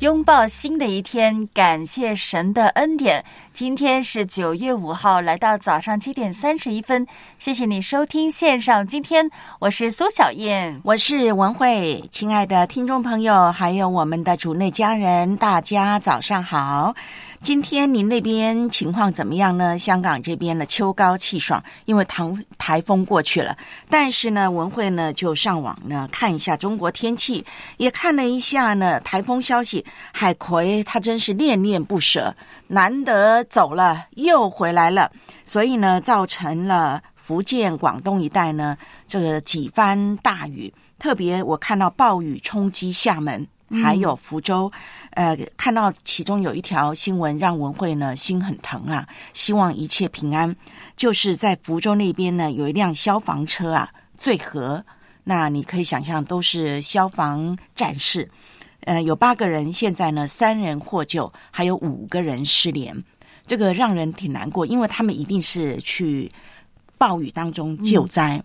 拥抱新的一天，感谢神的恩典。今天是九月五号，来到早上七点三十一分。谢谢你收听线上今天，我是苏小燕。我是文慧，亲爱的听众朋友，还有我们的主内家人，大家早上好。今天您那边情况怎么样呢？香港这边呢秋高气爽，因为台台风过去了。但是呢，文慧呢就上网呢看一下中国天气，也看了一下呢台风消息。海葵他真是恋恋不舍，难得走了又回来了，所以呢造成了福建、广东一带呢这个几番大雨。特别我看到暴雨冲击厦门。还有福州，呃，看到其中有一条新闻，让文慧呢心很疼啊，希望一切平安。就是在福州那边呢，有一辆消防车啊坠河，那你可以想象都是消防战士，呃，有八个人，现在呢三人获救，还有五个人失联，这个让人挺难过，因为他们一定是去暴雨当中救灾，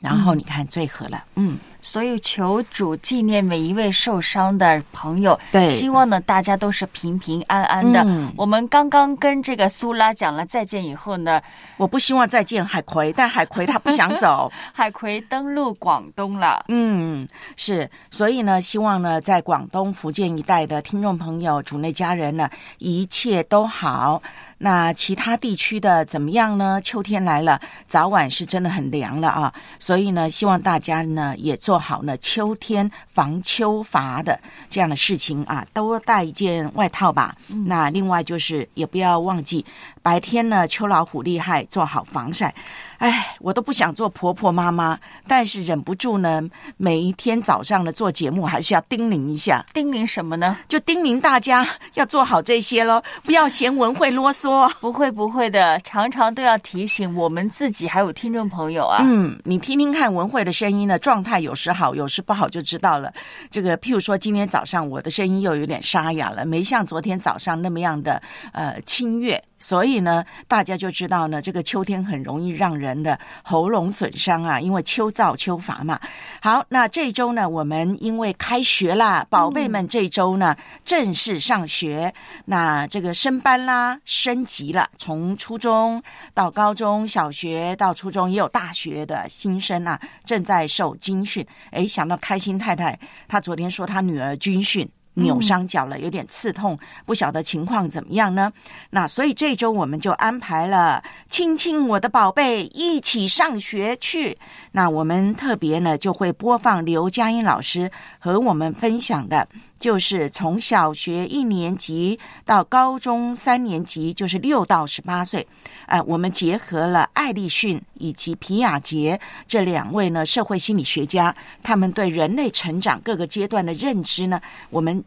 然后你看最合了，嗯。所以求主纪念每一位受伤的朋友，对希望呢大家都是平平安安的。嗯我们刚刚跟这个苏拉讲了再见以后呢，我不希望再见海葵，但海葵他不想走。海葵登陆广东了。嗯，是，所以呢，希望呢，在广东、福建一带的听众朋友、主内家人呢，一切都好。那其他地区的怎么样呢？秋天来了，早晚是真的很凉了啊！所以呢，希望大家呢也做好呢秋天防秋乏的这样的事情啊，多带一件外套吧。那另外就是也不要忘记，白天呢秋老虎厉害，做好防晒。哎，我都不想做婆婆妈妈，但是忍不住呢，每一天早上呢做节目还是要叮咛一下，叮咛什么呢？就叮咛大家要做好这些喽，不要嫌文慧啰嗦。不会不会的，常常都要提醒我们自己还有听众朋友啊。嗯，你听听看文慧的声音呢，状态有时好，有时不好就知道了。这个譬如说，今天早上我的声音又有点沙哑了，没像昨天早上那么样的呃清悦。所以呢，大家就知道呢，这个秋天很容易让人的喉咙损伤啊，因为秋燥秋乏嘛。好，那这周呢，我们因为开学啦，宝贝们这周呢、正式上学，那这个升班啦，升级了，从初中到高中小学到初中，也有大学的新生啊，正在受军训。哎，想到开心太太，她昨天说她女儿军训。扭伤脚了，有点刺痛，不晓得情况怎么样呢？那所以这周我们就安排了亲亲我的宝贝一起上学去。那我们特别呢就会播放刘佳音老师和我们分享的，就是从小学一年级到高中三年级，就是六到十八岁，呃，我们结合了艾利逊以及皮亚杰这两位呢社会心理学家，他们对人类成长各个阶段的认知呢，我们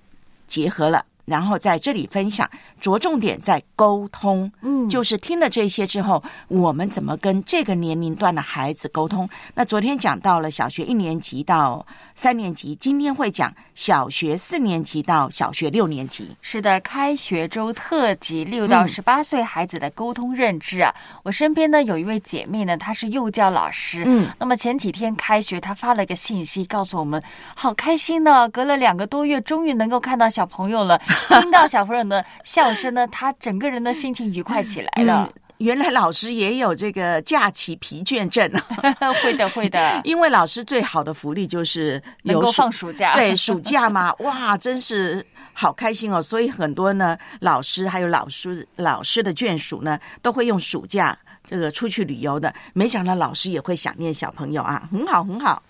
结合了。然后在这里分享，着重点在沟通，嗯就是听了这些之后，我们怎么跟这个年龄段的孩子沟通？那昨天讲到了小学一年级到三年级，今天会讲小学四年级到小学六年级。是的，开学周特辑，六到嗯十八岁孩子的沟通认知啊。我身边呢有一位姐妹呢，她是幼教老师。嗯，那么前几天开学，她发了一个信息告诉我们，好开心呢，隔了两个多月，终于能够看到小朋友了，听到小朋友的笑声呢，她整个人的心情愉快起来了。原来老师也有这个假期疲倦症啊！会的，会的，因为老师最好的福利就是能够有放暑假。对，暑假嘛，哇，真是好开心哦！所以很多呢，老师还有老师老师的眷属呢，都会用暑假这个出去旅游的。没想到老师也会想念小朋友啊，很好，很好。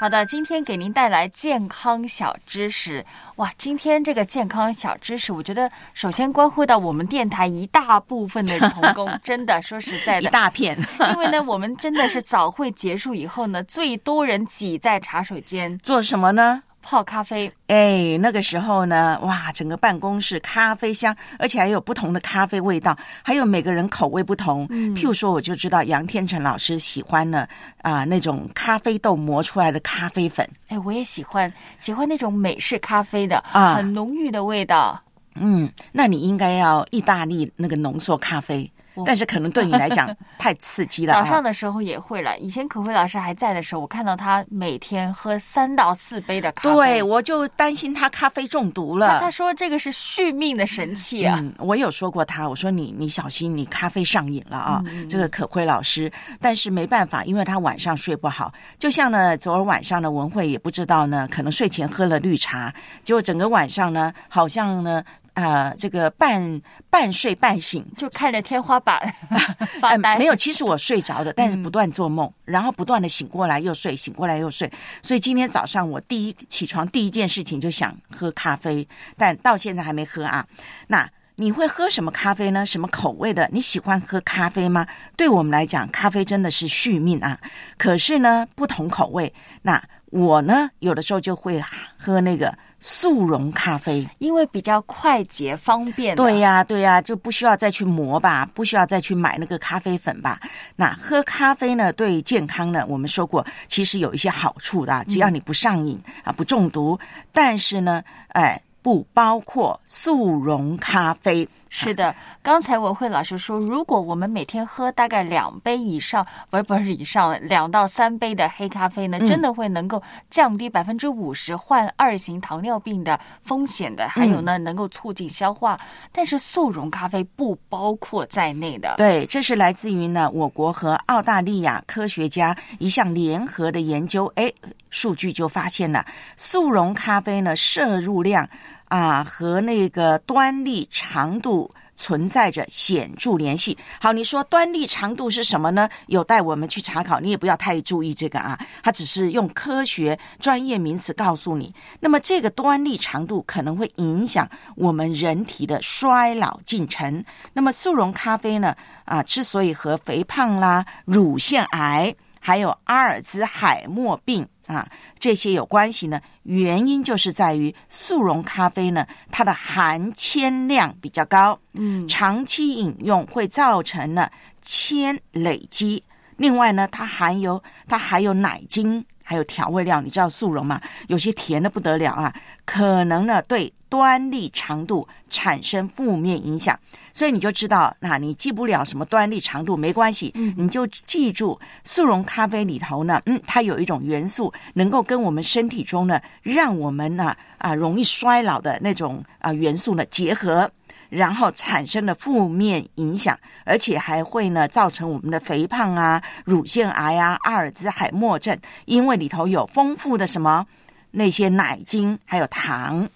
好的，今天给您带来健康小知识。哇，今天这个健康小知识，我觉得首先关乎到我们电台一大部分的童工，真的说实在一的，大片，因为呢，我们真的是早会结束以后呢，最多人挤在茶水间 做什么呢？泡咖啡。哎，那个时候呢，哇，整个办公室咖啡香，而且还有不同的咖啡味道，还有每个人口味不同。嗯譬如说，我就知道杨天成老师喜欢呢啊、那种咖啡豆磨出来的咖啡粉。哎，我也喜欢，喜欢那种美式咖啡的，啊很浓郁的味道。嗯，那你应该要意大利那个浓缩咖啡我，但是可能对你来讲太刺激了、啊。早上的时候也会了。以前可慧老师还在的时候，我看到他每天喝三到四杯的咖啡。对，我就担心他咖啡中毒了。他他说这个是续命的神器啊。嗯，我有说过他，我说你你小心，你咖啡上瘾了啊！嗯这个可慧老师，但是没办法，因为他晚上睡不好。就像呢，昨儿晚上呢，文慧也不知道呢，可能睡前喝了绿茶，结果整个晚上呢，好像呢，呃，这个半半睡半醒，就看着天花板 发没有，其实我睡着的，但是嗯不断做梦，然后不断的醒过来又睡，醒过来又睡。所以今天早上我第一起床第一件事情就想喝咖啡，但到现在还没喝啊。那你会喝什么咖啡呢？什么口味的？你喜欢喝咖啡吗？对我们来讲，咖啡真的是续命啊。可是呢，不同口味。那我呢，有的时候就会喝那个速溶咖啡。因为比较快捷方便。对呀、对呀、就不需要再去磨吧，不需要再去买那个咖啡粉吧。那喝咖啡呢，对健康呢，我们说过，其实有一些好处的啊，只要你不上瘾、啊，不中毒。但是呢，哎，不包括速溶咖啡。是的，刚才文慧老师说，如果我们每天喝大概两杯以上，不是不是以上，两到三杯的黑咖啡呢，嗯真的会能够降低百分之五十患二型糖尿病的风险的，还有呢，能够促进消化。但是速溶咖啡不包括在内的。对，这是来自于呢我国和澳大利亚科学家一项联合的研究，哎，数据就发现了速溶咖啡呢摄入量啊和那个端粒长度。存在着显著联系。好，你说端粒长度是什么呢？有待我们去查考，你也不要太注意这个啊，它只是用科学专业名词告诉你。那么这个端粒长度可能会影响我们人体的衰老进程。那么速溶咖啡呢？啊，之所以和肥胖啦、乳腺癌还有阿尔兹海默病啊这些有关系呢，原因就是在于速溶咖啡呢，它的含铅量比较高，嗯，长期饮用会造成呢铅累积。另外呢，它含有它还有奶精，还有调味料。你知道速溶吗？有些甜的不得了啊，可能呢对端粒长度产生负面影响。所以你就知道，那你记不了什么端粒长度没关系，你就记住速溶咖啡里头呢，嗯，它有一种元素能够跟我们身体中呢，让我们呢啊容易衰老的那种啊元素呢结合。然后产生了负面影响，而且还会呢造成我们的肥胖啊、乳腺癌啊、阿尔兹海默症，因为里头有丰富的什么那些奶精还有糖，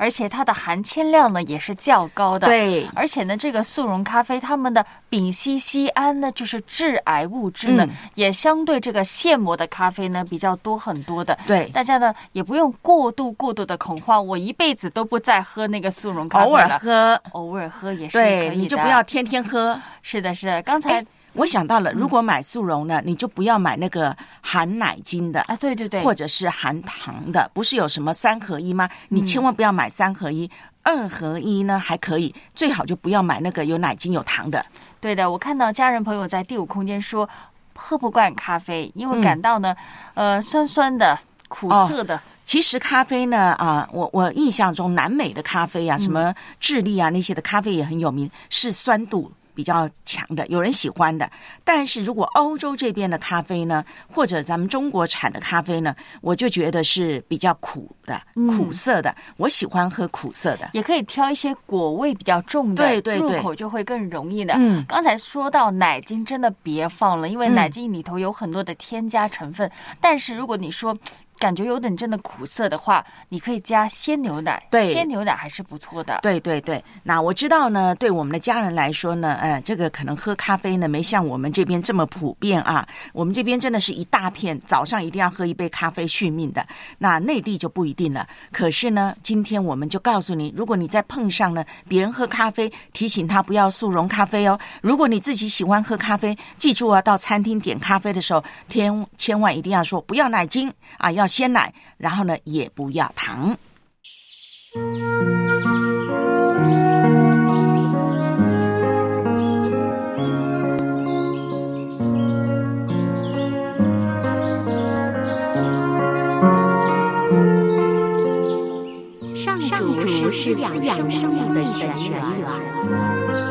而且它的含铅量呢也是较高的。。对，而且呢，这个速溶咖啡它们的丙烯酰胺呢，就是致癌物质呢，嗯也相对这个现磨的咖啡呢比较多很多的。对大家呢也不用过度过度的恐慌，我一辈子都不再喝那个速溶咖啡了偶尔，喝，偶尔喝也是可以对，的。你就不要天天喝。是的，是的。刚才、哎我想到了，如果买速溶呢，你就不要买那个含奶精的。啊，对对对，或者是含糖的，不是有什么三合一吗？你千万不要买三合一，二合一呢还可以，最好就不要买那个有奶精有糖的。对的，我看到家人朋友在第五空间说喝不惯咖啡，因为嗯感到呢，呃，酸酸的、苦哦涩的。其实咖啡呢，啊，我我印象中南美的咖啡啊，什么智利啊那些的咖啡也很有名，是酸度比较强的，有人喜欢的。但是如果欧洲这边的咖啡呢，或者咱们中国产的咖啡呢，我就觉得是比较苦的、嗯苦涩的。我喜欢喝苦涩的。也可以挑一些果味比较重的，对对对入口就会更容易的。嗯刚才说到奶精，真的别放了，因为嗯奶精里头有很多的添加成分。但是如果你说感觉有点真的苦涩的话，你可以加鲜牛奶，对鲜牛奶还是不错的。对对对，那我知道呢，对我们的家人来说呢，呃，这个可能喝咖啡呢没像我们这边这么普遍啊。我们这边真的是一大片，早上一定要喝一杯咖啡续命的。那内地就不一定了。可是呢，今天我们就告诉你，如果你再碰上呢别人喝咖啡，提醒他不要速溶咖啡哦。如果你自己喜欢喝咖啡，记住啊，到餐厅点咖啡的时候，千千万一定要说不要奶精啊，要鲜奶，然后呢也不要糖。上主是养养生命的泉源。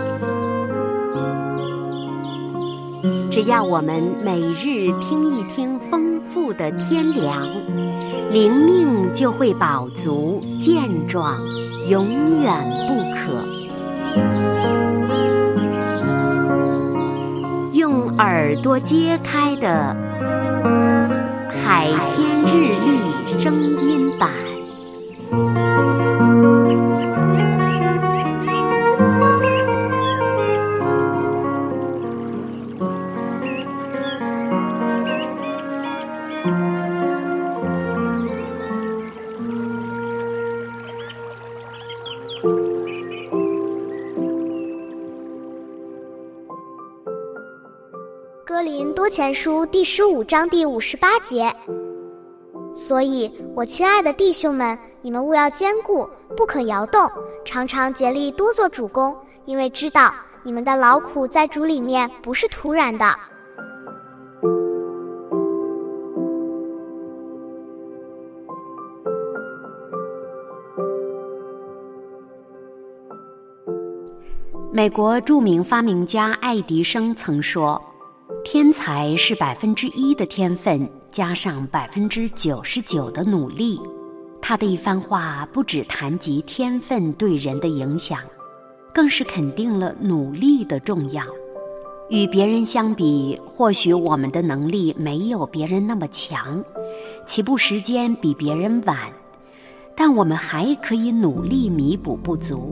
只要我们每日听一听丰富的天粮，灵命就会饱足健壮，永远不渴。用耳朵揭开的《海天日历》声音版。书第十五章第五十八节。所以，我亲爱的弟兄们，你们务要坚固，不可摇动，常常竭力多做主公，因为知道你们的劳苦在主里面不是徒然的。美国著名发明家爱迪生曾说：“天才是百分之一的天分加上百分之九十九的努力。”他的一番话不只谈及天分对人的影响，更是肯定了努力的重要。与别人相比，或许我们的能力没有别人那么强，起步时间比别人晚，但我们还可以努力弥补不足。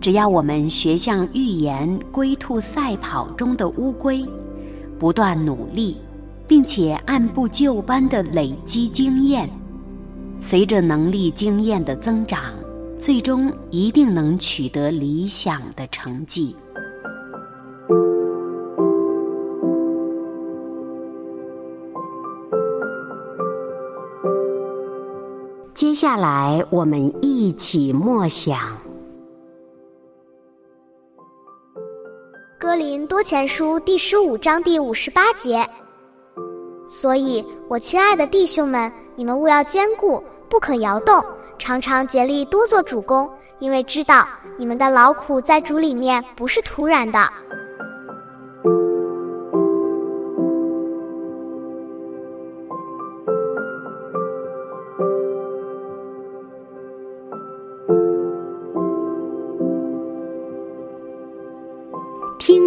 只要我们学像寓言《龟兔赛跑》中的乌龟，不断努力，并且按部就班地累积经验，随着能力经验的增长，最终一定能取得理想的成绩。接下来，我们一起默想。前书第十五章第五十八节。所以，我亲爱的弟兄们，你们务要坚固，不可摇动，常常竭力多做主公，因为知道你们的劳苦在主里面不是徒然的。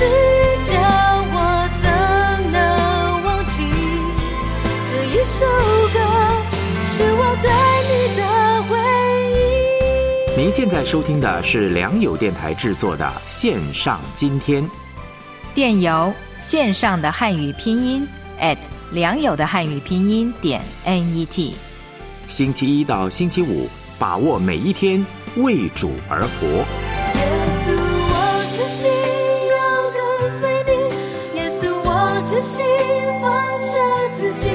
我怎能忘记这一首歌是我对你的回忆。您现在收听的是良友电台制作的《线上今天》。电邮线上的汉语拼音 at 良友的汉语拼音点 net。星期一到星期五，把握每一天，为主而活。心放下自己，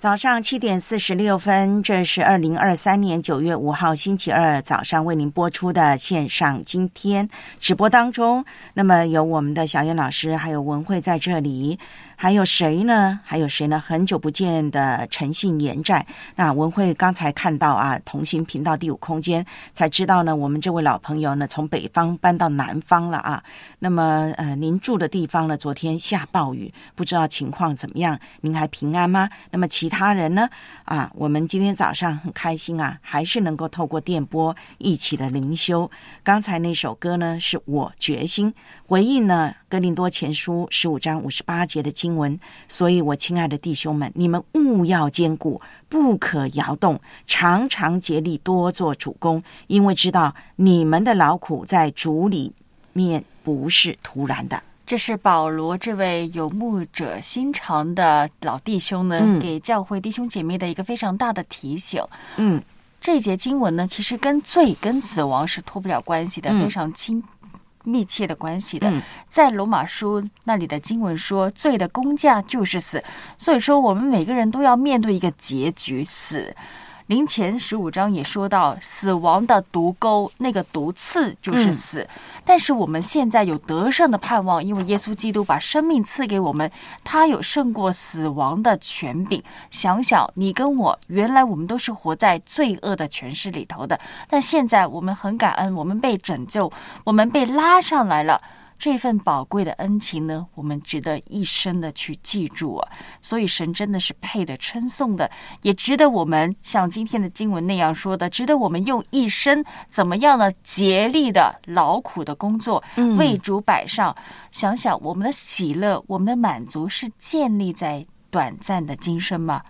早上七点四十六分，这是二零二三年九月五号星期二早上为您播出的线上今天直播当中，那么有我们的小燕老师，还有文慧在这里。还有谁呢？还有谁呢？很久不见的诚信延债。那文慧刚才看到啊，同行频道第五空间才知道呢，我们这位老朋友呢，从北方搬到南方了啊。那么呃，您住的地方呢，昨天下暴雨，不知道情况怎么样？您还平安吗？那么其他人呢？啊，我们今天早上很开心啊，还是能够透过电波一起的灵修。刚才那首歌呢，是我决心回应呢，《哥林多前书》十五章五十八节的经文。所以，我亲爱的弟兄们，你们务要坚固，不可摇动，常常竭力多做主公，因为知道你们的劳苦在主里面不是突然的。这是保罗这位有牧者心肠的老弟兄呢，嗯给教会弟兄姐妹的一个非常大的提醒。嗯，这一节经文呢，其实跟罪跟死亡是脱不了关系的，嗯非常亲密切的关系的。嗯在罗马书那里的经文说，罪的工价就是死，所以说我们每个人都要面对一个结局，死。临前十五章也说到，死亡的毒钩，那个毒刺就是死。但是我们现在有得胜的盼望，因为耶稣基督把生命赐给我们，他有胜过死亡的权柄。想想你跟我，原来我们都是活在罪恶的权势里头的，但现在我们很感恩，我们被拯救，我们被拉上来了。这份宝贵的恩情呢，我们值得一生的去记住啊！所以神真的是配得称颂的，也值得我们像今天的经文那样说的，值得我们用一生怎么样呢？竭力的劳苦的工作，嗯为主摆上。想想我们的喜乐，我们的满足是建立在短暂的今生吗？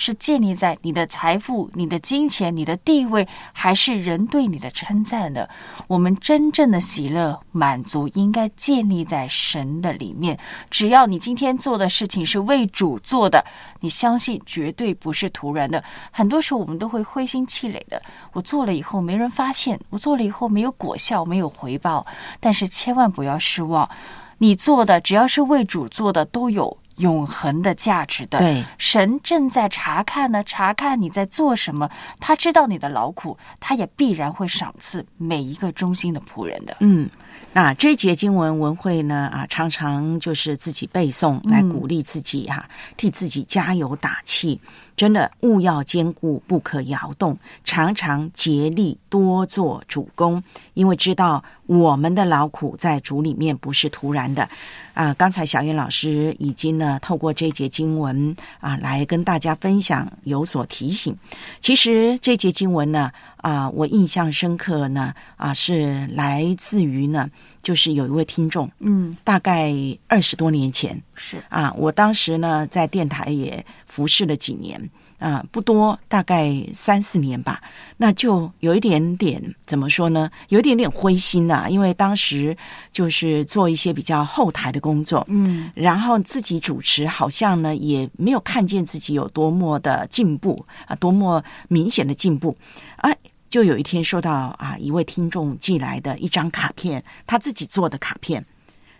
是建立在你的财富、你的金钱、你的地位，还是人对你的称赞呢？我们真正的喜乐、满足，应该建立在神的里面。只要你今天做的事情是为主做的，你相信绝对不是突然的。很多时候我们都会灰心气馁的，我做了以后没人发现，我做了以后没有果效，没有回报。但是千万不要失望，你做的只要是为主做的，都有。永恒的价值的，对，神正在查看呢，查看你在做什么，他知道你的劳苦，他也必然会赏赐每一个忠心的仆人的。嗯，那这一节经文文会呢啊，常常就是自己背诵来鼓励自己哈、替自己加油打气。真的，勿要坚固，不可摇动，常常竭力多做主公，因为知道我们的劳苦在主里面不是突然的。啊，刚才小燕老师已经呢透过这节经文啊来跟大家分享，有所提醒。其实这节经文呢啊，我印象深刻呢啊，是来自于呢，就是有一位听众，嗯，大概二十多年前是啊，我当时呢在电台也服侍了几年。啊，不多，大概三四年吧，那就有一点点怎么说呢？有一点点灰心呐，因为当时就是做一些比较后台的工作，嗯，然后自己主持，好像呢也没有看见自己有多么的进步啊，多么明显的进步啊。就有一天收到啊一位听众寄来的一张卡片，他自己做的卡片，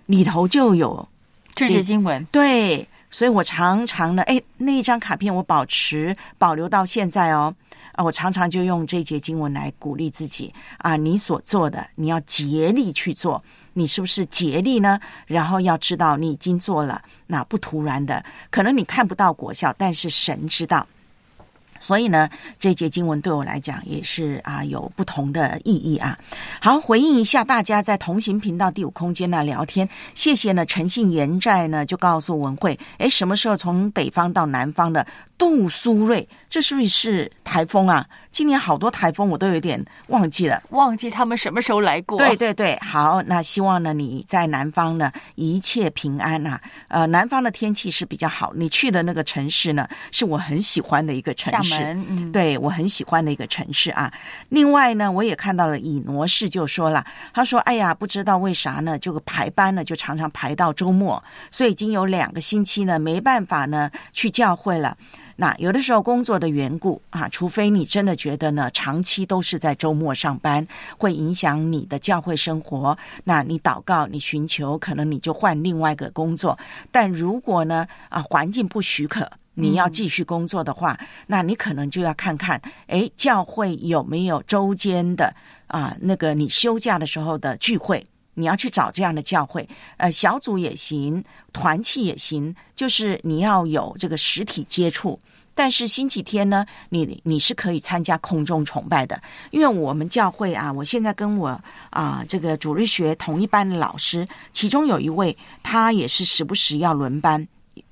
里头就有这些经文，对。所以我常常呢，哎，那一张卡片我保持保留到现在哦，啊，我常常就用这一节经文来鼓励自己啊，你所做的，你要竭力去做，你是不是竭力呢？然后要知道你已经做了，那不突然的，可能你看不到果效，但是神知道。所以呢，这节经文对我来讲也是啊有不同的意义啊。好，回应一下大家在同行频道第五空间呢聊天，谢谢呢。诚信言债呢就告诉文慧，哎，什么时候从北方到南方的杜苏芮，这是不是台风啊？今年好多台风，我都有点忘记了，忘记他们什么时候来过。对对对，好，那希望呢你在南方呢一切平安呐。呃，南方的天气是比较好，你去的那个城市呢是我很喜欢的一个城市，嗯，对我很喜欢的一个城市啊。另外呢，我也看到了以挪士就说了，他说：“哎呀，不知道为啥呢，这个排班呢就常常排到周末，所以已经有两个星期呢没办法呢去教会了。”那有的时候工作的缘故啊，除非你真的觉得呢，长期都是在周末上班，会影响你的教会生活，那你祷告，你寻求，可能你就换另外一个工作。但如果呢啊，环境不许可，你要继续工作的话，那你可能就要看看，哎，教会有没有周间的啊那个你休假的时候的聚会。你要去找这样的教会，呃，小组也行，团契也行，就是你要有这个实体接触。但是星期天呢，你你是可以参加空中崇拜的，因为我们教会啊，我现在跟我啊这个主日学同一班的老师，其中有一位他也是时不时要轮班。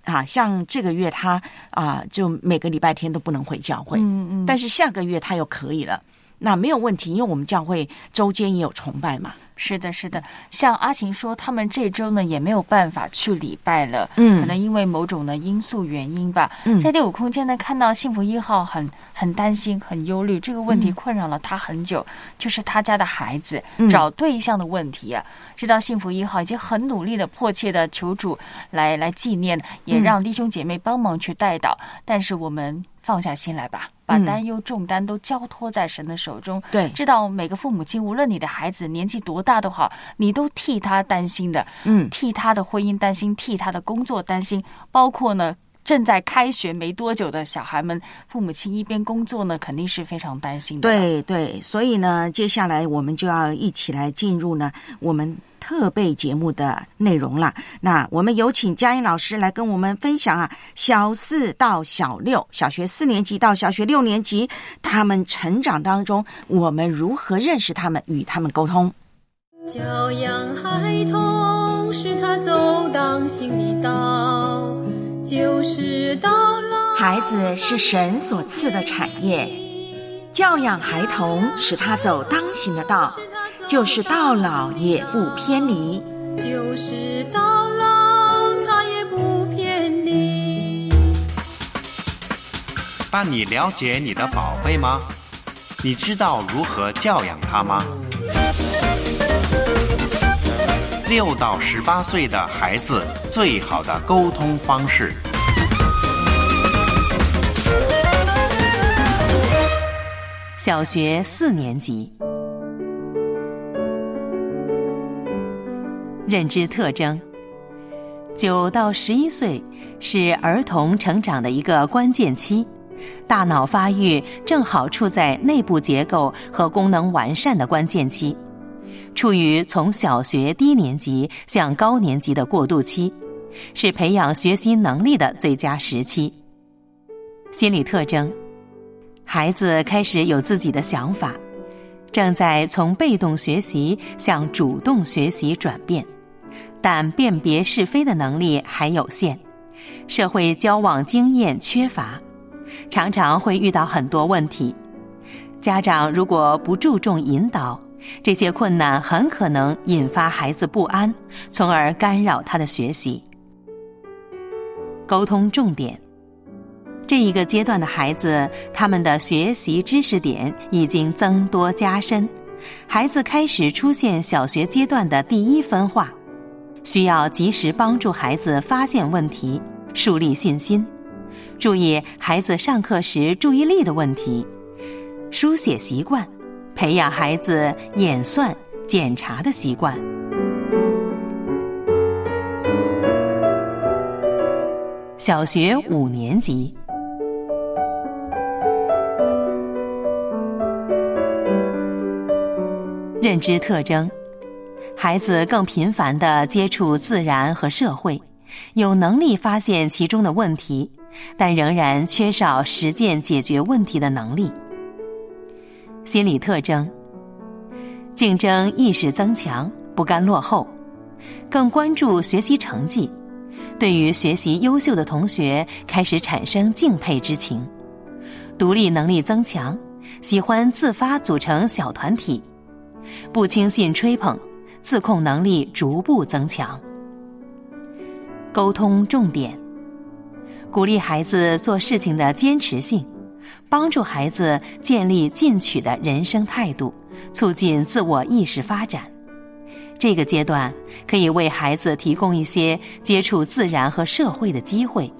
啊，像这个月他啊就每个礼拜天都不能回教会，嗯嗯，但是下个月他又可以了，那没有问题，因为我们教会周间也有崇拜嘛。是的，是的，像阿晴说，他们这周呢也没有办法去礼拜了，嗯，可能因为某种的因素原因吧。嗯，在第五空间呢，看到幸福一号很很担心、很忧虑，这个问题困扰了他很久，就是他家的孩子找对象的问题啊。知道幸福一号已经很努力的、迫切的求主来来纪念，也让弟兄姐妹帮忙去带祷，但是我们。放下心来吧，把担忧重担都交托在神的手中。对，知道每个父母亲，无论你的孩子年纪多大都好，你都替他担心的。嗯，替他的婚姻担心，替他的工作担心，包括呢正在开学没多久的小孩们，父母亲一边工作呢，肯定是非常担心的。对对，所以呢，接下来我们就要一起来进入呢我们。特备节目的内容了，那我们有请佳音老师来跟我们分享啊，小四到小六，小学四年级到小学六年级，他们成长当中，我们如何认识他们，与他们沟通？教养孩童，是他走当行的道。孩子是神所赐的产业，教养孩童，使他走当行的道。就是到老也不偏离，就是到老他也不偏离。但你了解你的宝贝吗？你知道如何教养他吗？六到十八岁的孩子最好的沟通方式。小学四年级。认知特征：九到十一岁是儿童成长的一个关键期，大脑发育正好处在内部结构和功能完善的关键期，处于从小学低年级向高年级的过渡期，是培养学习能力的最佳时期。心理特征：孩子开始有自己的想法，正在从被动学习向主动学习转变。但辨别是非的能力还有限，社会交往经验缺乏，常常会遇到很多问题。家长如果不注重引导，这些困难很可能引发孩子不安，从而干扰他的学习。沟通重点：这一个阶段的孩子，他们的学习知识点已经增多加深，孩子开始出现小学阶段的第一分化，需要及时帮助孩子发现问题，树立信心，注意孩子上课时注意力的问题，书写习惯，培养孩子演算、检查的习惯。小学五年级。认知特征：孩子更频繁的接触自然和社会，有能力发现其中的问题，但仍然缺少实践解决问题的能力。心理特征：竞争意识增强，不甘落后，更关注学习成绩，对于学习优秀的同学开始产生敬佩之情，独立能力增强，喜欢自发组成小团体。不轻信吹捧，自控能力逐步增强。沟通重点：鼓励孩子做事情的坚持性，帮助孩子建立进取的人生态度，促进自我意识发展。这个阶段可以为孩子提供一些接触自然和社会的机会，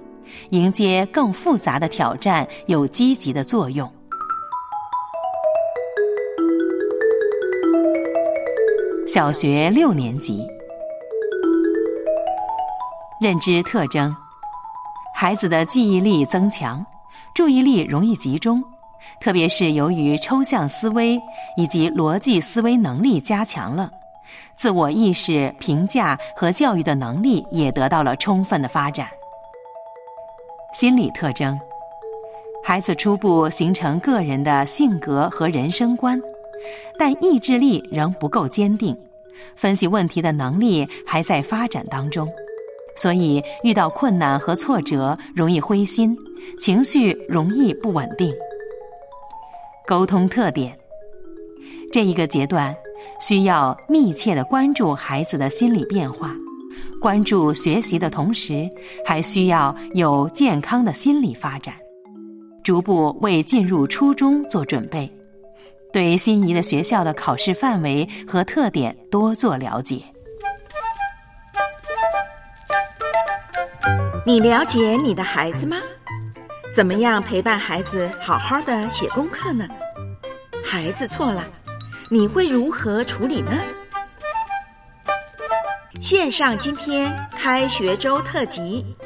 迎接更复杂的挑战，有积极的作用。小学六年级，认知特征：孩子的记忆力增强，注意力容易集中，特别是由于抽象思维以及逻辑思维能力加强了，自我意识、评价和教育的能力也得到了充分的发展。心理特征：孩子初步形成个人的性格和人生观。但意志力仍不够坚定，分析问题的能力还在发展当中，所以遇到困难和挫折容易灰心，情绪容易不稳定。沟通特点：这一个阶段需要密切的关注孩子的心理变化，关注学习的同时，还需要有健康的心理发展，逐步为进入初中做准备。对心仪的学校的考试范围和特点多做了解。你了解你的孩子吗？怎么样陪伴孩子好好的写功课呢？孩子错了，你会如何处理呢？线上今天开学周特辑，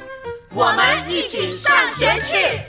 我们一起上学去。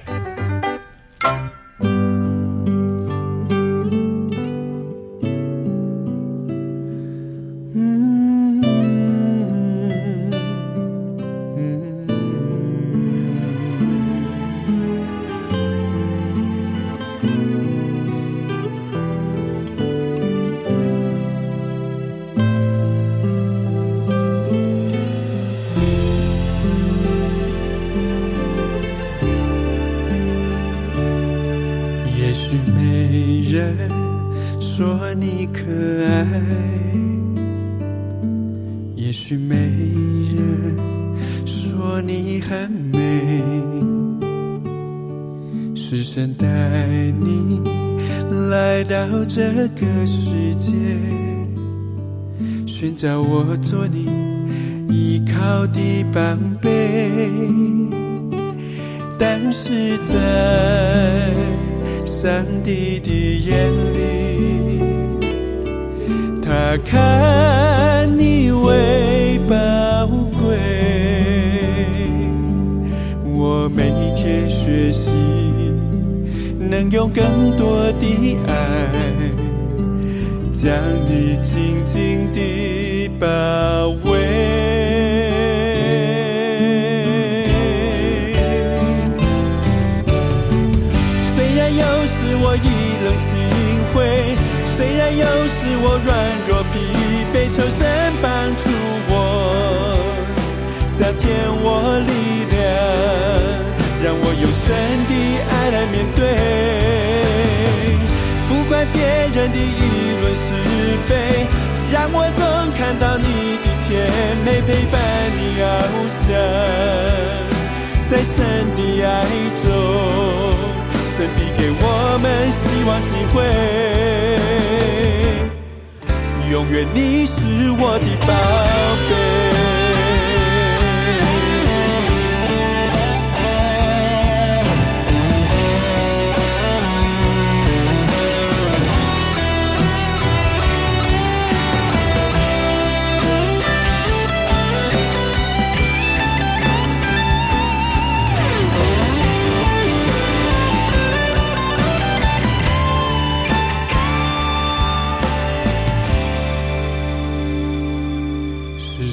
叫我做你依靠的宝贝，但是在上帝的眼里，他看你为宝贵。我每天学习，能用更多的爱。将你面对，不管别人的议论。是非，让我总看到你的甜美，陪伴你翱翔，在神的爱中，神的给我们希望机会。永远你是我的宝贝。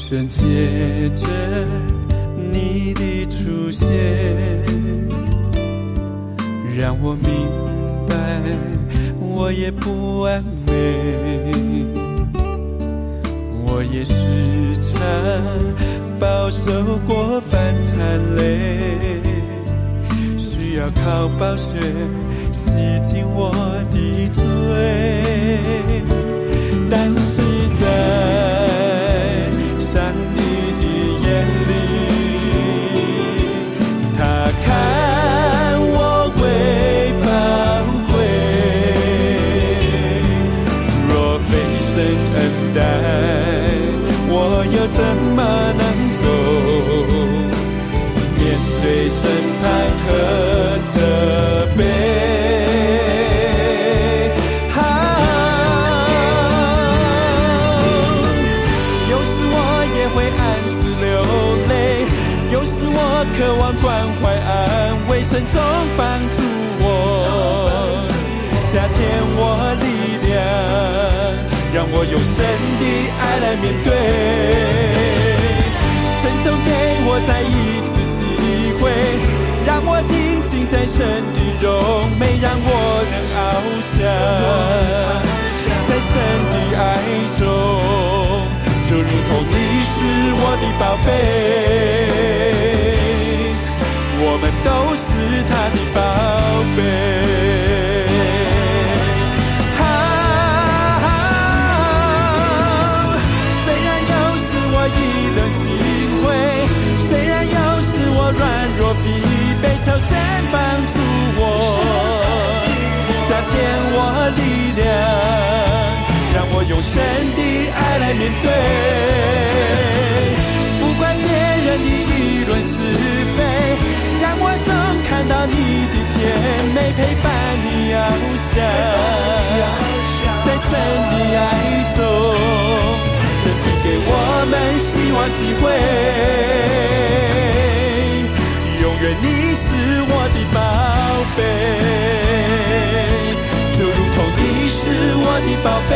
神借着你的出现，让我明白我也不完美，我也时常饱受过犯残累，需要靠宝血洗净我的罪，但我用神的爱来面对。神总给我再一次机会，让我定睛在神的荣美，让我能翱翔在神的爱中，就如同你是我的宝贝。我们都是他的宝贝。软弱疲惫，求神帮助我，加添我力量，让我用神的爱来面对。不管别人的议论是非。让我总看到你的甜美，陪伴你翱翔，在神的爱中，神必给我们希望机会。的宝贝，就如同你是我的宝贝，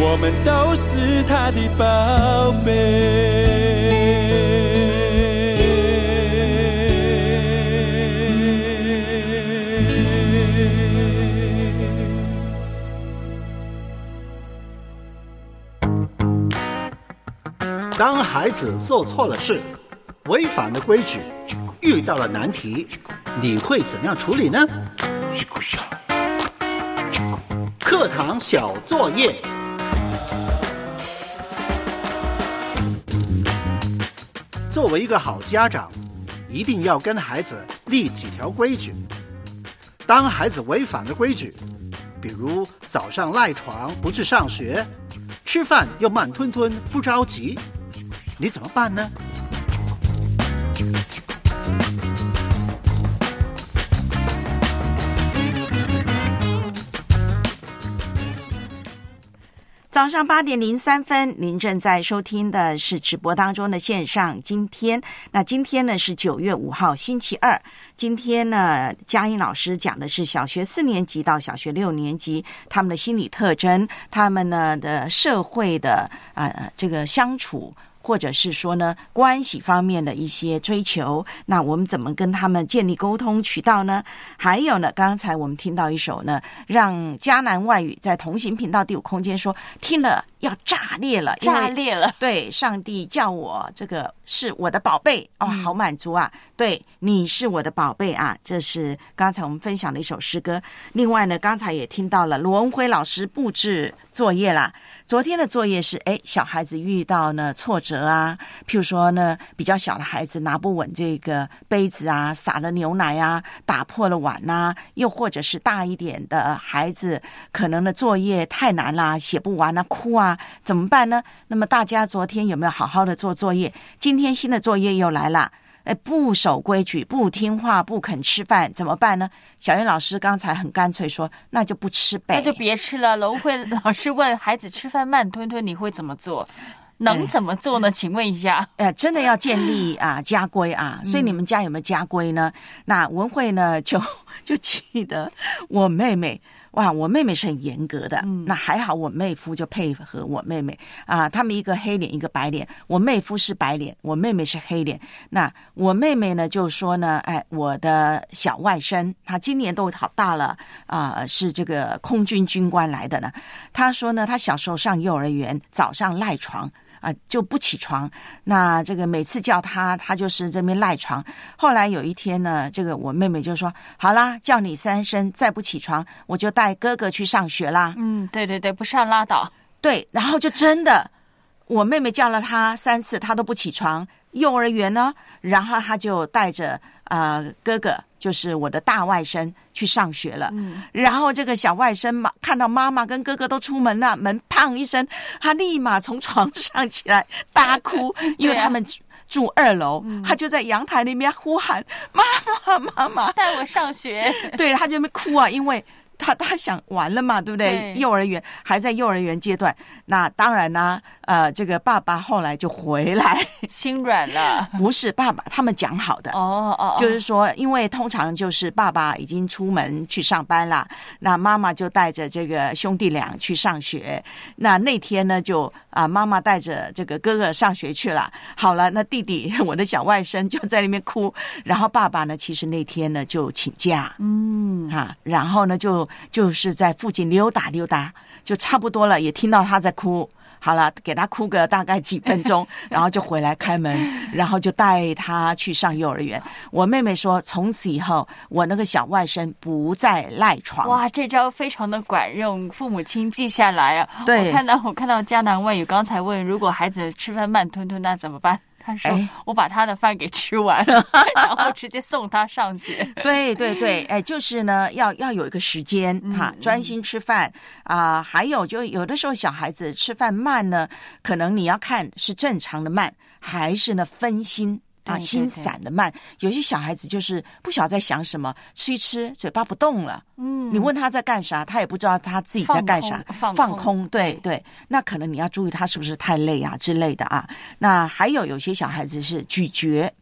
我们都是他的宝贝。当孩子做错了事，违反了规矩，遇到了难题，你会怎样处理呢？课堂小作业。作为一个好家长，一定要跟孩子立几条规矩。当孩子违反了规矩，比如早上赖床不去上学，吃饭又慢吞吞不着急。你怎么办呢？早上八点零三分，您正在收听的是直播当中的线上。今天，那今天呢是九月五号，星期二。今天呢，佳音老师讲的是小学四年级到小学六年级他们的心理特征，他们呢的社会的啊这个相处。或者是说呢，关系方面的一些追求，那我们怎么跟他们建立沟通渠道呢？还有呢，刚才我们听到一首呢，让迦南外语在同行频道第五空间说听了。要炸裂了，炸裂了。对，上帝叫我这个是我的宝贝，哦，好满足啊！对，你是我的宝贝啊！这是刚才我们分享的一首诗歌。另外呢，刚才也听到了罗文辉老师布置作业啦。昨天的作业是，哎，小孩子遇到呢挫折啊，譬如说呢，比较小的孩子拿不稳这个杯子啊，洒了牛奶啊，打破了碗呐，又或者是大一点的孩子，可能的作业太难啦，写不完啊，哭啊，怎么办呢？那么大家昨天有没有好好的做作业？今天新的作业又来了。哎，不守规矩，不听话，不肯吃饭，怎么办呢？小云老师刚才很干脆说，那就不吃呗，那就别吃了。龙慧老师问孩子吃饭慢吞吞，你会怎么做？能怎么做呢？请问一下。哎，真的要建立啊家规啊，所以你们家有没有家规呢？那文慧呢，就就记得我妹妹。哇，我妹妹是很严格的，那还好，我妹夫就配合我妹妹啊。他们一个黑脸，一个白脸。我妹夫是白脸，我妹妹是黑脸。那我妹妹呢，就说呢，哎，我的小外甥，他今年都好大了啊，是这个空军军官来的呢。他说呢，他小时候上幼儿园，早上赖床。啊，就不起床。那这个每次叫他，他就是这边赖床。后来有一天呢，这个我妹妹就说：“好啦，叫你三声，再不起床，我就带哥哥去上学啦。”嗯，对对对，不上拉倒。对，然后就真的，我妹妹叫了他三次，他都不起床。幼儿园呢，然后他就带着啊哥哥。就是我的大外甥去上学了，然后这个小外甥嘛，看到妈妈跟哥哥都出门了，门砰一声，他立马从床上起来大哭，因为他们住二楼，他就在阳台那边呼喊妈妈妈妈带我上学，对，他就没哭啊，因为。他他想完了嘛，对不对？幼儿园还在幼儿园阶段，那当然呢。呃，这个爸爸后来就回来，心软了。不是爸爸，他们讲好的哦哦，就是说，因为通常就是爸爸已经出门去上班了，那妈妈就带着这个兄弟俩去上学。那那天呢，就啊，妈妈带着这个哥哥上学去了。好了，那弟弟 我的小外甥就在那边哭，然后爸爸呢，其实那天呢就请假，嗯哈，然后呢就。就是在附近溜达溜达，就差不多了。也听到他在哭，好了，给他哭个大概几分钟，然后就回来开门，然后就带他去上幼儿园。我妹妹说，从此以后，我那个小外甥不再赖床。哇，这招非常的管用，父母亲记下来啊。对，我看到我看到迦南外语刚才问，如果孩子吃饭慢吞吞，那怎么办？他说：“我把他的饭给吃完了，然后直接送他上学。”对对对，哎，就是呢，要要有一个时间哈，专心吃饭啊。还有，就有的时候小孩子吃饭慢呢，可能你要看是正常的慢，还是呢分心。啊，心散的慢，有些小孩子就是不晓得在想什么，吃一吃嘴巴不动了。嗯，你问他在干啥，他也不知道他自己在干啥，放空。对对，那可能你要注意他是不是太累啊之类的啊。那还有有些小孩子是咀嚼。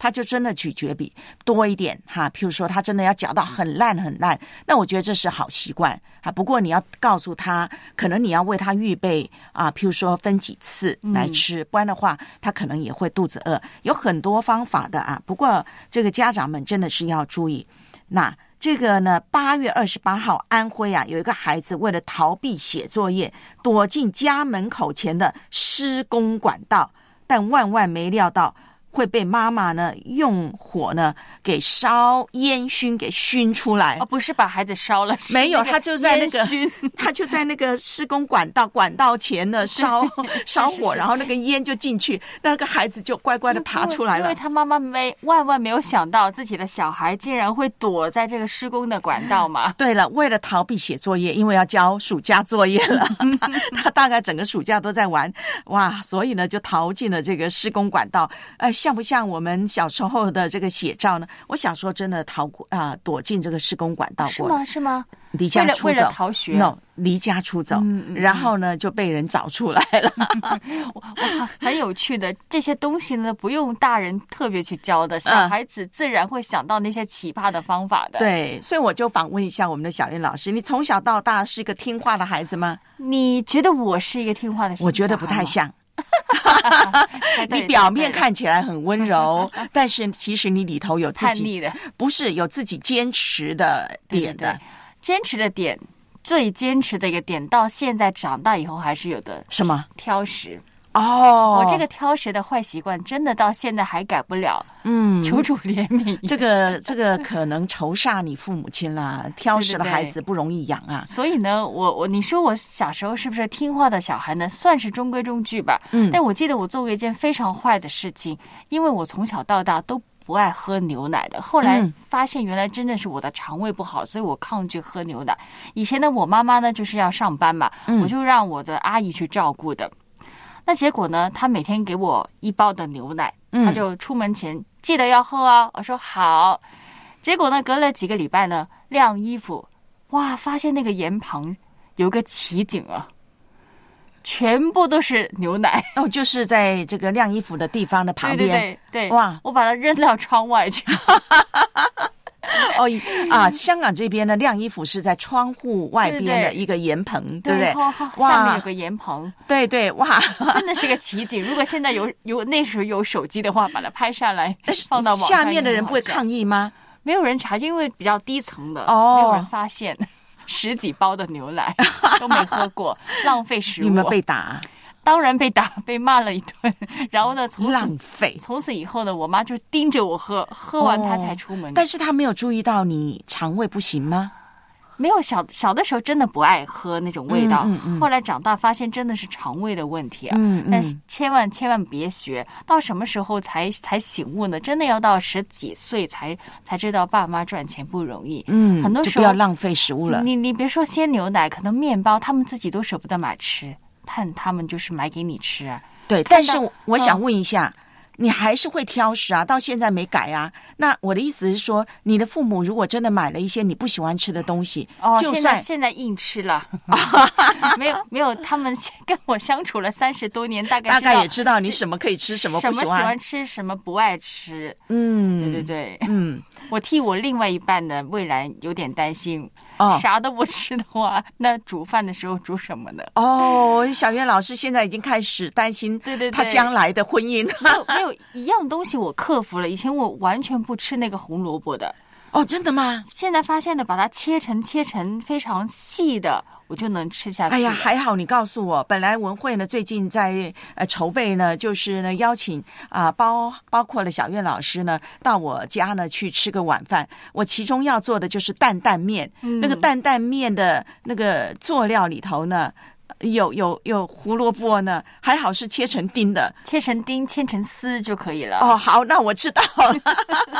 他就真的咀嚼比多一点哈，譬如说他真的要嚼到很烂很烂，那我觉得这是好习惯啊。不过你要告诉他，可能你要为他预备啊，譬如说分几次来吃，不然的话他可能也会肚子饿。有很多方法的啊。不过这个家长们真的是要注意。那这个呢，八月二十八号，安徽啊有一个孩子为了逃避写作业，躲进家门口前的施工管道，但万万没料到。会被妈妈呢用火呢给烧烟熏给熏出来哦，不是把孩子烧了，没有，他就在那个 他就在那个施工管道管道前呢烧 烧火，然后那个烟就进去，那个孩子就乖乖的爬出来了。因为他妈妈没万万没有想到自己的小孩竟然会躲在这个施工的管道嘛。对了，为了逃避写作业，因为要交暑假作业了，他他大概整个暑假都在玩哇，所以呢就逃进了这个施工管道，哎。像不像我们小时候的这个写照呢？我小时候真的逃过啊，躲进这个施工管道过。是吗？是吗？离家出走逃学？no，离家出走，嗯然后呢就被人找出来了。哇，很有趣的这些东西呢，不用大人特别去教的，小孩子自然会想到那些奇葩的方法的。对，所以我就访问一下我们的小燕老师：你从小到大是一个听话的孩子吗？你觉得我是一个听话的？我觉得不太像。你表面看起来很温柔，但是其实你里头有自己的，不是有自己坚持的点的。坚持的点最坚持的一个点，到现在长大以后还是有的什么挑食。哦，我这个挑食的坏习惯，真的到现在还改不了。嗯，求主怜悯。这个这个可能仇煞你父母亲啦，挑食的孩子不容易养啊。所以呢，我我你说我小时候是不是听话的小孩呢？算是中规中矩吧。嗯，但我记得我做过一件非常坏的事情，因为我从小到大都不爱喝牛奶的。后来发现原来真的是我的肠胃不好，所以我抗拒喝牛奶。以前呢，我妈妈呢就是要上班嘛，我就让我的阿姨去照顾的。那结果呢？他每天给我一包的牛奶，他就出门前记得要喝啊。我说好。结果呢，隔了几个礼拜呢，晾衣服，哇，发现那个盐旁有个奇景啊，全部都是牛奶。哦，就是在这个晾衣服的地方的旁边。对对对，哇，我把它扔到窗外去。哦啊，香港这边呢，晾衣服是在窗户外边的一个盐棚，对不对？哇，下面有个盐棚，对对，哇，真的是个奇景。如果现在有有那时候有手机的话，把它拍下来放到网下面的人不会抗议吗？没有人查，因为比较低层的，哦，没有人发现十几包的牛奶 都没喝过，浪费食物。你们被打？当然被打，被骂了一顿。然后呢，从浪费。从此以后呢，我妈就盯着我喝，喝完她才出门。但是她没有注意到你肠胃不行吗？没有，小小的时候真的不爱喝那种味道。嗯嗯。后来长大发现真的是肠胃的问题啊。嗯嗯。但千万千万别学，到什么时候才才醒悟呢？真的要到十几岁才才知道爸妈赚钱不容易。嗯。很多时候不要浪费食物了。你你别说鲜牛奶，可能面包他们自己都舍不得买吃。看他们就是买给你吃啊，对。但是我想问一下，你还是会挑食啊？到现在没改啊？那我的意思是说，你的父母如果真的买了一些你不喜欢吃的东西，哦，就算现在硬吃了，没有没有，他们跟我相处了三十多年，大概大概也知道你什么可以吃，什么什么喜欢吃，什么不爱吃。嗯，对对对，嗯，我替我另外一半的未来有点担心。哦，啥都不吃的话，那煮饭的时候煮什么呢？哦，小袁老师现在已经开始担心，对对，他将来的婚姻。没有没有一样东西我克服了，以前我完全不吃那个红萝卜的。哦，真的吗？现在发现的，把它切成切成非常细的，我就能吃下去。哎呀，还好你告诉我，本来文慧呢最近在呃筹备呢，就是呢邀请啊包包括了小月老师呢到我家呢去吃个晚饭。我其中要做的就是担担面，嗯、那个担担面的那个佐料里头呢。有有有胡萝卜呢，还好是切成丁的，切成丁，切成丝就可以了。哦，好，那我知道了。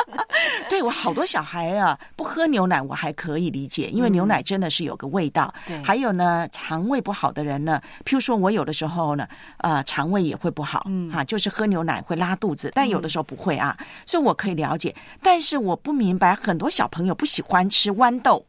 对我好多小孩啊，不喝牛奶我还可以理解，因为牛奶真的是有个味道。对，还有呢，肠胃不好的人呢，譬如说我有的时候呢，呃，肠胃也会不好，嗯，啊，就是喝牛奶会拉肚子，但有的时候不会啊，所以我可以了解。但是我不明白，很多小朋友不喜欢吃豌豆，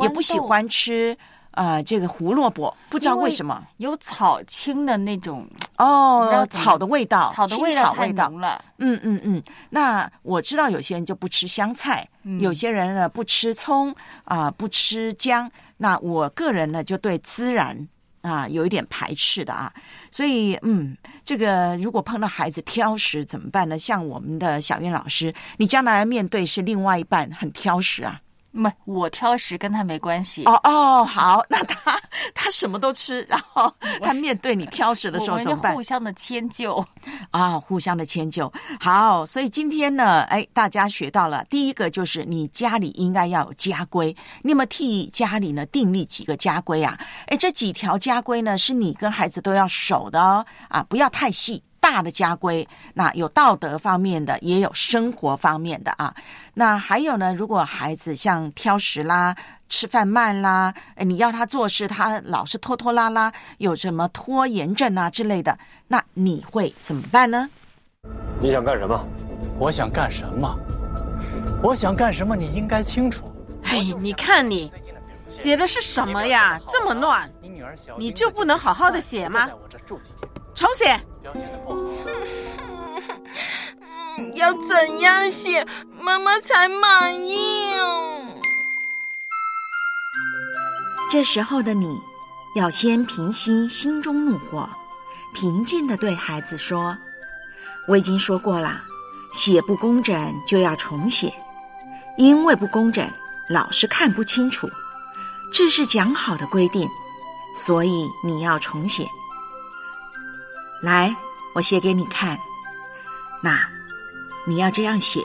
也不喜欢吃。啊，这个胡萝卜不知道为什么有草青的那种哦，草的味道，草的味道太浓了。嗯嗯嗯。那我知道有些人就不吃香菜，嗯、有些人呢不吃葱啊、呃，不吃姜。那我个人呢就对孜然啊有一点排斥的啊。所以嗯，这个如果碰到孩子挑食怎么办呢？像我们的小燕老师，你将来面对是另外一半很挑食啊。没，我挑食跟他没关系。哦哦，好，那他他什么都吃，然后他面对你挑食的时候怎么办？互相的迁就啊，互相的迁就。好，所以今天呢，哎，大家学到了第一个就是你家里应该要有家规。你有没有替家里呢订立几个家规啊？哎，这几条家规呢，是你跟孩子都要守的哦。啊，不要太细。大的家规，那有道德方面的，也有生活方面的啊。那还有呢，如果孩子像挑食啦、吃饭慢啦，你要他做事，他老是拖拖拉拉，有什么拖延症啊之类的，那你会怎么办呢？你想干什么？我想干什么？我想干什么？你应该清楚。哎，你看你写的是什么呀？这么乱，你就不能好好的写吗？重写。要怎样写妈妈才满意哦？这时候的你，要先平息心中怒火，平静的对孩子说：“我已经说过了，写不工整就要重写，因为不工整，老师看不清楚。这是讲好的规定，所以你要重写。来，我写给你看。那你要这样写，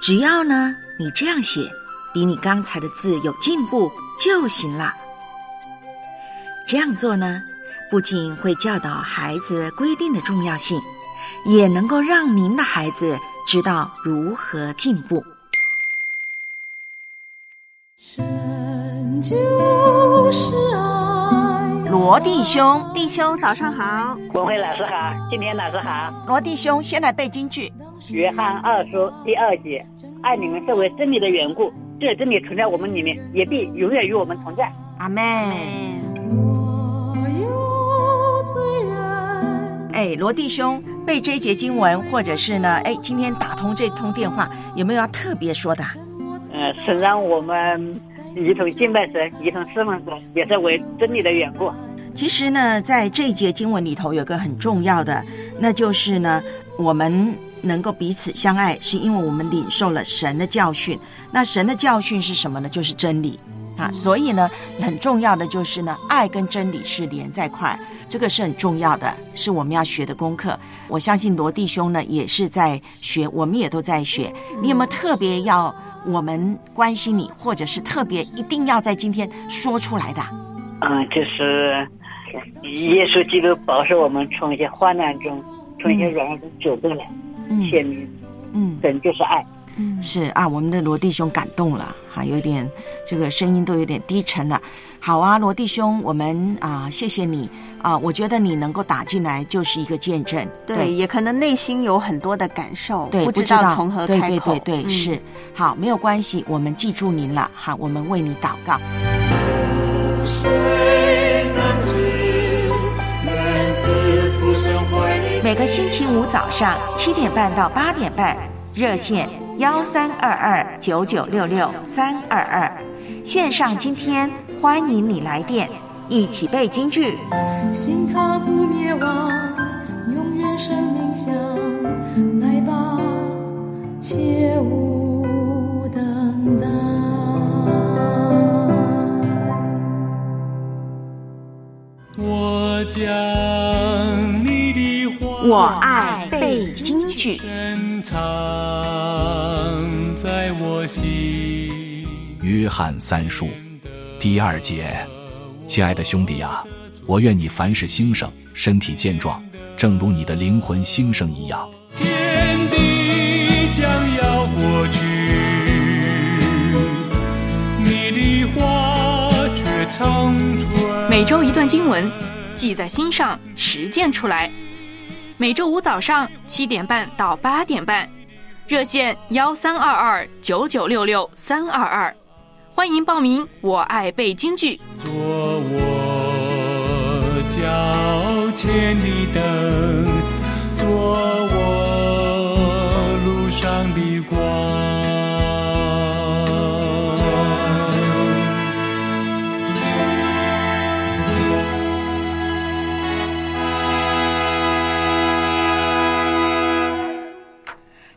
只要呢你这样写，比你刚才的字有进步就行了。这样做呢，不仅会教导孩子规定的重要性，也能够让您的孩子知道如何进步。就是爱。罗弟兄，弟兄早上好，文慧老师好，今天老师好。罗弟兄，先来背京剧。约翰二书第二节，爱你们是为真理的缘故，这真理存在我们里面，也必永远与我们同在。阿门。哎，罗弟兄，背这一节经文，或者是呢，哎，今天打通这通电话，有没有要特别说的？呃，是让我们。一同敬拜神，一同侍奉神，也是为真理的缘故。其实呢，在这一节经文里头，有个很重要的，那就是呢，我们能够彼此相爱，是因为我们领受了神的教训。那神的教训是什么呢？就是真理啊。所以呢，很重要的就是呢，爱跟真理是连在一块儿，这个是很重要的，是我们要学的功课。我相信罗弟兄呢，也是在学，我们也都在学。你有没有特别要？我们关心你，或者是特别一定要在今天说出来的。嗯，就是耶稣基督保守我们从一些患难中，从一些软弱中走过来，显明，嗯，神就是爱。嗯，是啊，我们的罗弟兄感动了，哈，有点这个声音都有点低沉了。好啊，罗弟兄，我们啊，谢谢你啊，我觉得你能够打进来就是一个见证。对，也可能内心有很多的感受，对，不知道从何开口。对对对对，是好，没有关系，我们记住您了，哈，我们为你祷告。每个星期五早上七点半到八点半，热线。幺三二二九九六六三二二，线上今天欢迎你来电，一起背京剧。心它不灭亡，永远生命香。来吧，切勿等待。我将你的话，我爱背京剧。在我心。约翰三书第二节，亲爱的兄弟啊，我愿你凡事兴盛，身体健壮，正如你的灵魂兴盛一样。天地将要过去，你的话却长存。每周一段经文，记在心上，实践出来。每周五早上七点半到八点半。热线幺三二二九九六六三二二，欢迎报名。我爱背京剧。做我脚前的灯，做我路上的光。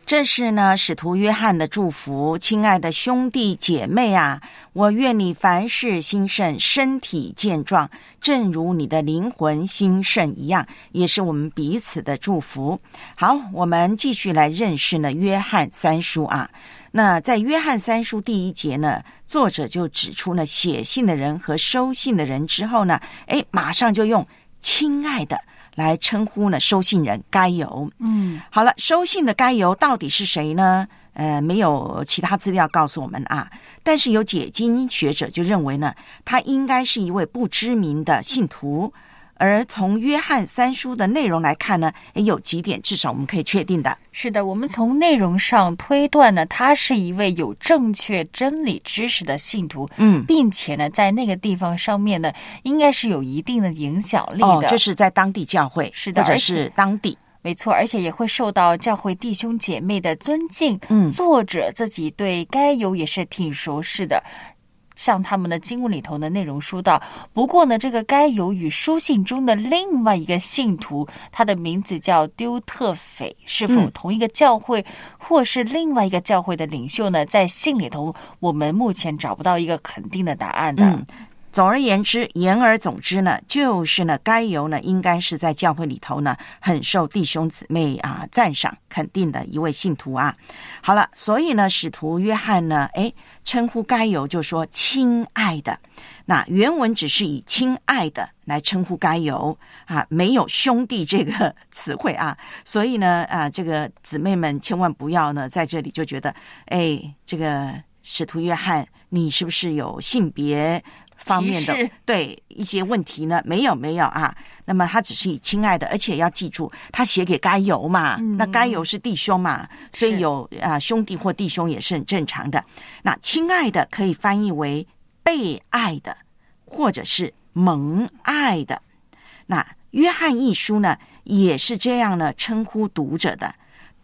这是呢，使徒约翰的祝福，亲爱的兄弟姐妹啊，我愿你凡事兴盛，身体健壮，正如你的灵魂兴盛一样，也是我们彼此的祝福。好，我们继续来认识呢，约翰三书啊。那在约翰三书第一节呢，作者就指出呢，写信的人和收信的人之后呢，哎，马上就用亲爱的。来称呼呢，收信人该由。嗯，好了，收信的该由到底是谁呢？呃，没有其他资料告诉我们啊。但是有解经学者就认为呢，他应该是一位不知名的信徒。而从约翰三书的内容来看呢，也有几点至少我们可以确定的。是的，我们从内容上推断呢，他是一位有正确真理知识的信徒，嗯，并且呢，在那个地方上面呢，应该是有一定的影响力的。哦，就是在当地教会，是的，或者是当地，没错，而且也会受到教会弟兄姐妹的尊敬。嗯，作者自己对该有也是挺熟悉的。像他们的经文里头的内容说到。不过呢，这个该有与书信中的另外一个信徒，他的名字叫丢特斐，是否同一个教会，或是另外一个教会的领袖呢？在信里头，我们目前找不到一个肯定的答案的。总而言之，言而总之呢，就是呢，该由呢，应该是在教会里头呢，很受弟兄姊妹啊赞赏肯定的一位信徒啊。好了，所以呢，使徒约翰呢，哎，称呼该由就说亲爱的。那原文只是以亲爱的来称呼该由啊，没有兄弟这个词汇啊。所以呢，啊，这个姊妹们千万不要呢，在这里就觉得，哎，这个使徒约翰，你是不是有性别？方面的对一些问题呢，没有没有啊。那么他只是以亲爱的，而且要记住，他写给该由嘛，那该由是弟兄嘛，所以有啊兄弟或弟兄也是很正常的。那亲爱的可以翻译为被爱的，或者是蒙爱的。那约翰一书呢，也是这样呢称呼读者的，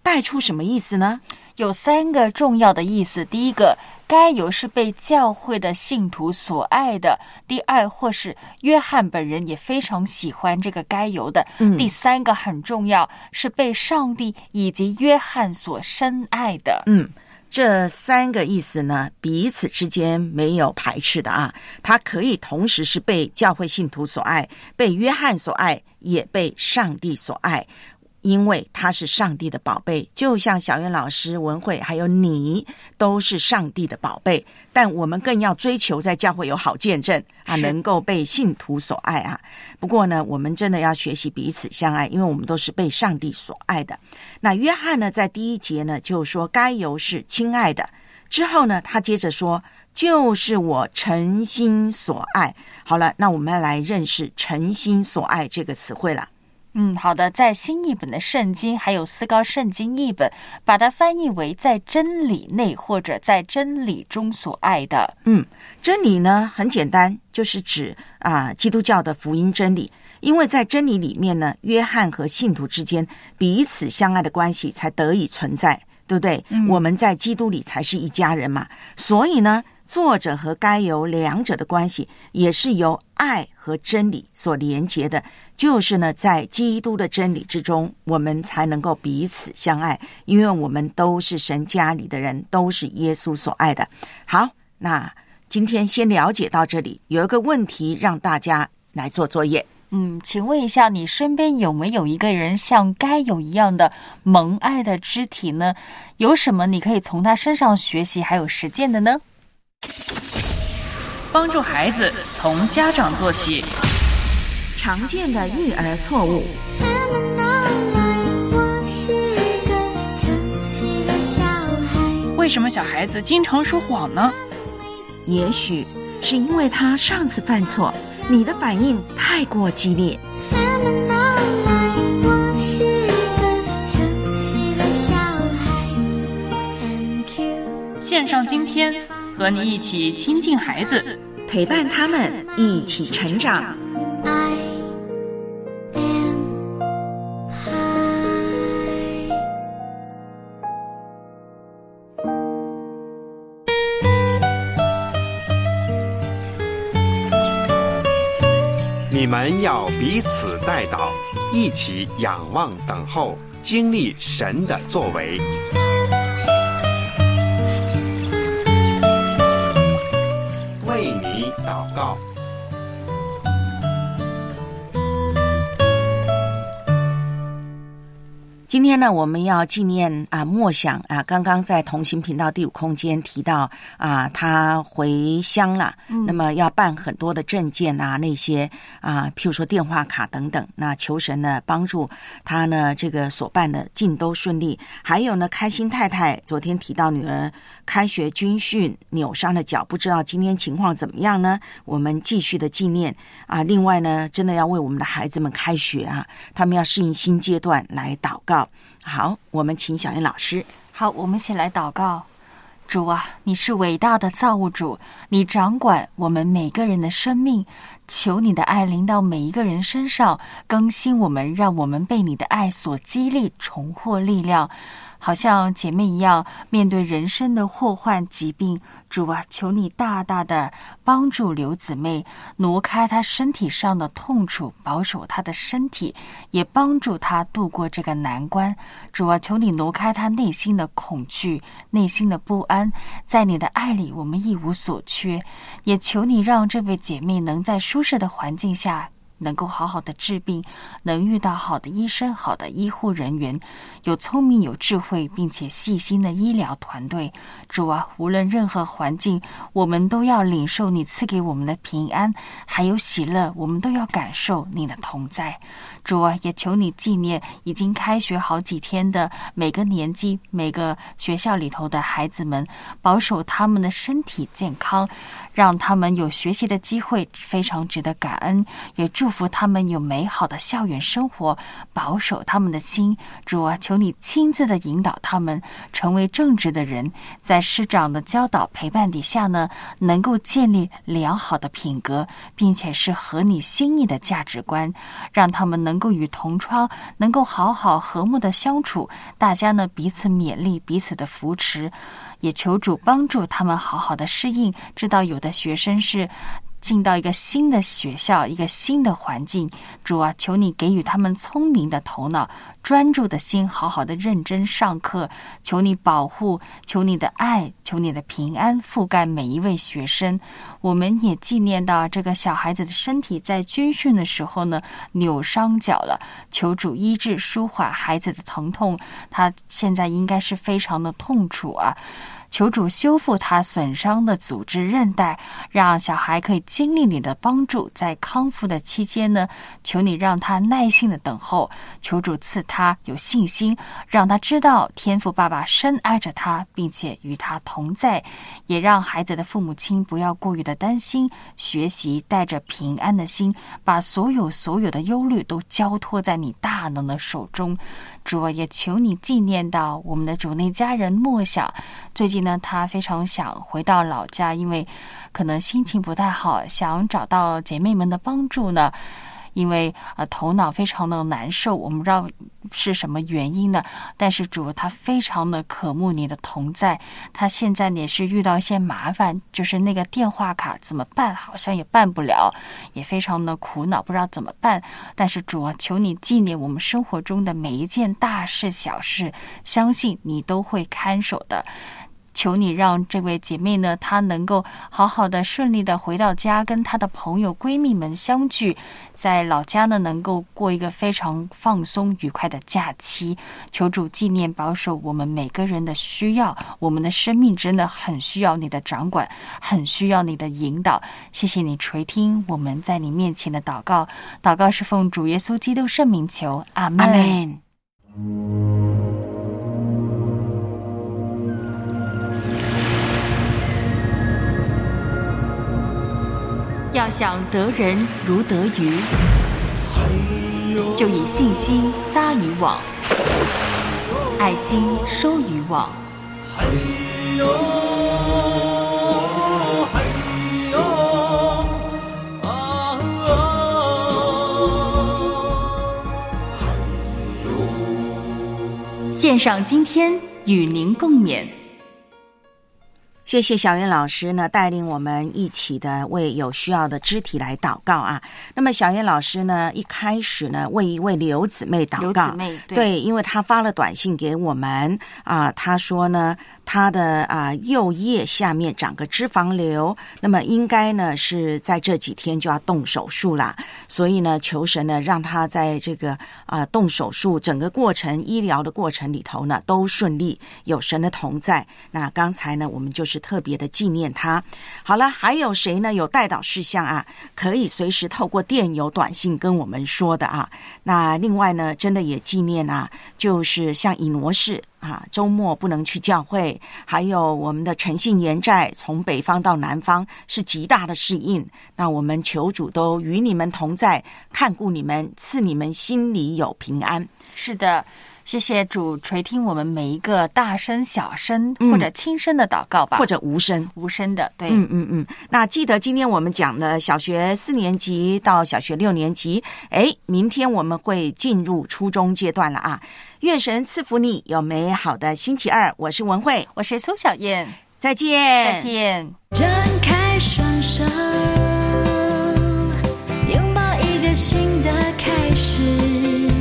带出什么意思呢？有三个重要的意思。第一个，该由是被教会的信徒所爱的；第二，或是约翰本人也非常喜欢这个该由的；第三个很重要，是被上帝以及约翰所深爱的。嗯，这三个意思呢，彼此之间没有排斥的啊，它可以同时是被教会信徒所爱，被约翰所爱，也被上帝所爱。因为他是上帝的宝贝，就像小袁老师、文慧还有你都是上帝的宝贝。但我们更要追求在教会有好见证啊，能够被信徒所爱啊。不过呢，我们真的要学习彼此相爱，因为我们都是被上帝所爱的。那约翰呢，在第一节呢就说该由是亲爱的，之后呢，他接着说就是我诚心所爱。好了，那我们要来认识诚心所爱这个词汇了。嗯，好的，在新译本的圣经，还有思高圣经译本，把它翻译为在真理内或者在真理中所爱的。嗯，真理呢很简单，就是指啊基督教的福音真理，因为在真理里面呢，约翰和信徒之间彼此相爱的关系才得以存在，对不对？我们在基督里才是一家人嘛，所以呢。作者和该由两者的关系，也是由爱和真理所连接的。就是呢，在基督的真理之中，我们才能够彼此相爱，因为我们都是神家里的人，都是耶稣所爱的。好，那今天先了解到这里。有一个问题让大家来做作业。嗯，请问一下，你身边有没有一个人像该有一样的蒙爱的肢体呢？有什么你可以从他身上学习还有实践的呢？帮助孩子从家长做起。常见的育儿错误。为什么小孩子经常说谎呢？也许是因为他上次犯错，你的反应太过激烈。线上今天。和你一起亲近孩子，陪伴他们一起成长。你们要彼此带祷，一起仰望等候，经历神的作为。道。今天呢，我们要纪念啊，默想啊，刚刚在同行频道第五空间提到啊，他回乡了，那么要办很多的证件啊，那些啊，譬如说电话卡等等，那求神呢帮助他呢，这个所办的尽都顺利。还有呢，开心太太昨天提到女儿开学军训扭伤了脚，不知道今天情况怎么样呢？我们继续的纪念啊。另外呢，真的要为我们的孩子们开学啊，他们要适应新阶段来祷告。好，我们请小燕老师。好，我们一起来祷告。主啊，你是伟大的造物主，你掌管我们每个人的生命。求你的爱临到每一个人身上，更新我们，让我们被你的爱所激励，重获力量。好像姐妹一样面对人生的祸患疾病。主啊，求你大大的帮助刘姊妹挪开她身体上的痛楚，保守她的身体，也帮助她度过这个难关。主啊，求你挪开她内心的恐惧、内心的不安。在你的爱里，我们一无所缺。也求你让这位姐妹能在舒适的环境下。能够好好的治病，能遇到好的医生、好的医护人员，有聪明、有智慧并且细心的医疗团队。主啊，无论任何环境，我们都要领受你赐给我们的平安，还有喜乐，我们都要感受你的同在。主啊，也求你纪念已经开学好几天的每个年级、每个学校里头的孩子们，保守他们的身体健康。让他们有学习的机会，非常值得感恩。也祝福他们有美好的校园生活，保守他们的心。主啊，求你亲自的引导他们成为正直的人，在师长的教导陪伴底下呢，能够建立良好的品格，并且是合你心意的价值观，让他们能够与同窗能够好好和睦的相处，大家呢彼此勉励，彼此的扶持。也求主帮助他们好好的适应，知道有的学生是进到一个新的学校、一个新的环境。主啊，求你给予他们聪明的头脑、专注的心，好好的认真上课。求你保护，求你的爱，求你的平安覆盖每一位学生。我们也纪念到这个小孩子的身体在军训的时候呢扭伤脚了，求主医治舒缓孩子的疼痛。他现在应该是非常的痛楚啊。求主修复他损伤的组织韧带，让小孩可以经历你的帮助，在康复的期间呢，求你让他耐心的等候。求主赐他有信心，让他知道天父爸爸深爱着他，并且与他同在。也让孩子的父母亲不要过于的担心，学习带着平安的心，把所有所有的忧虑都交托在你大能的手中。主啊，也求你纪念到我们的主内家人莫想，最近呢，他非常想回到老家，因为可能心情不太好，想找到姐妹们的帮助呢。因为呃头脑非常的难受，我们不知道是什么原因呢？但是主他非常的渴慕你的同在，他现在也是遇到一些麻烦，就是那个电话卡怎么办？好像也办不了，也非常的苦恼，不知道怎么办。但是主啊，求你纪念我们生活中的每一件大事小事，相信你都会看守的。求你让这位姐妹呢，她能够好好的、顺利的回到家，跟她的朋友、闺蜜们相聚，在老家呢，能够过一个非常放松、愉快的假期。求主纪念、保守我们每个人的需要，我们的生命真的很需要你的掌管，很需要你的引导。谢谢你垂听我们在你面前的祷告，祷告是奉主耶稣基督圣名求，阿门。要想得人如得鱼，就以信心撒渔网，爱心收渔网。献上今天与您共勉。谢谢小燕老师呢，带领我们一起的为有需要的肢体来祷告啊。那么小燕老师呢，一开始呢为一位刘姊妹祷告，对，因为她发了短信给我们啊，她说呢。他的啊右腋下面长个脂肪瘤，那么应该呢是在这几天就要动手术啦。所以呢，求神呢让他在这个啊动手术整个过程、医疗的过程里头呢都顺利，有神的同在。那刚才呢，我们就是特别的纪念他。好了，还有谁呢？有带导事项啊，可以随时透过电邮、短信跟我们说的啊。那另外呢，真的也纪念啊，就是像以挪士。啊，周末不能去教会，还有我们的诚信延债，从北方到南方是极大的适应。那我们求主都与你们同在，看顾你们，赐你们心里有平安。是的，谢谢主垂听我们每一个大声、小声或者轻声的祷告吧，或者无声、无声的。对，嗯嗯嗯。那记得今天我们讲了小学四年级到小学六年级，哎，明天我们会进入初中阶段了啊！愿神赐福你有美好的星期二。我是文慧，我是苏小燕，再见，再见。张开双手，拥抱一个新的开始。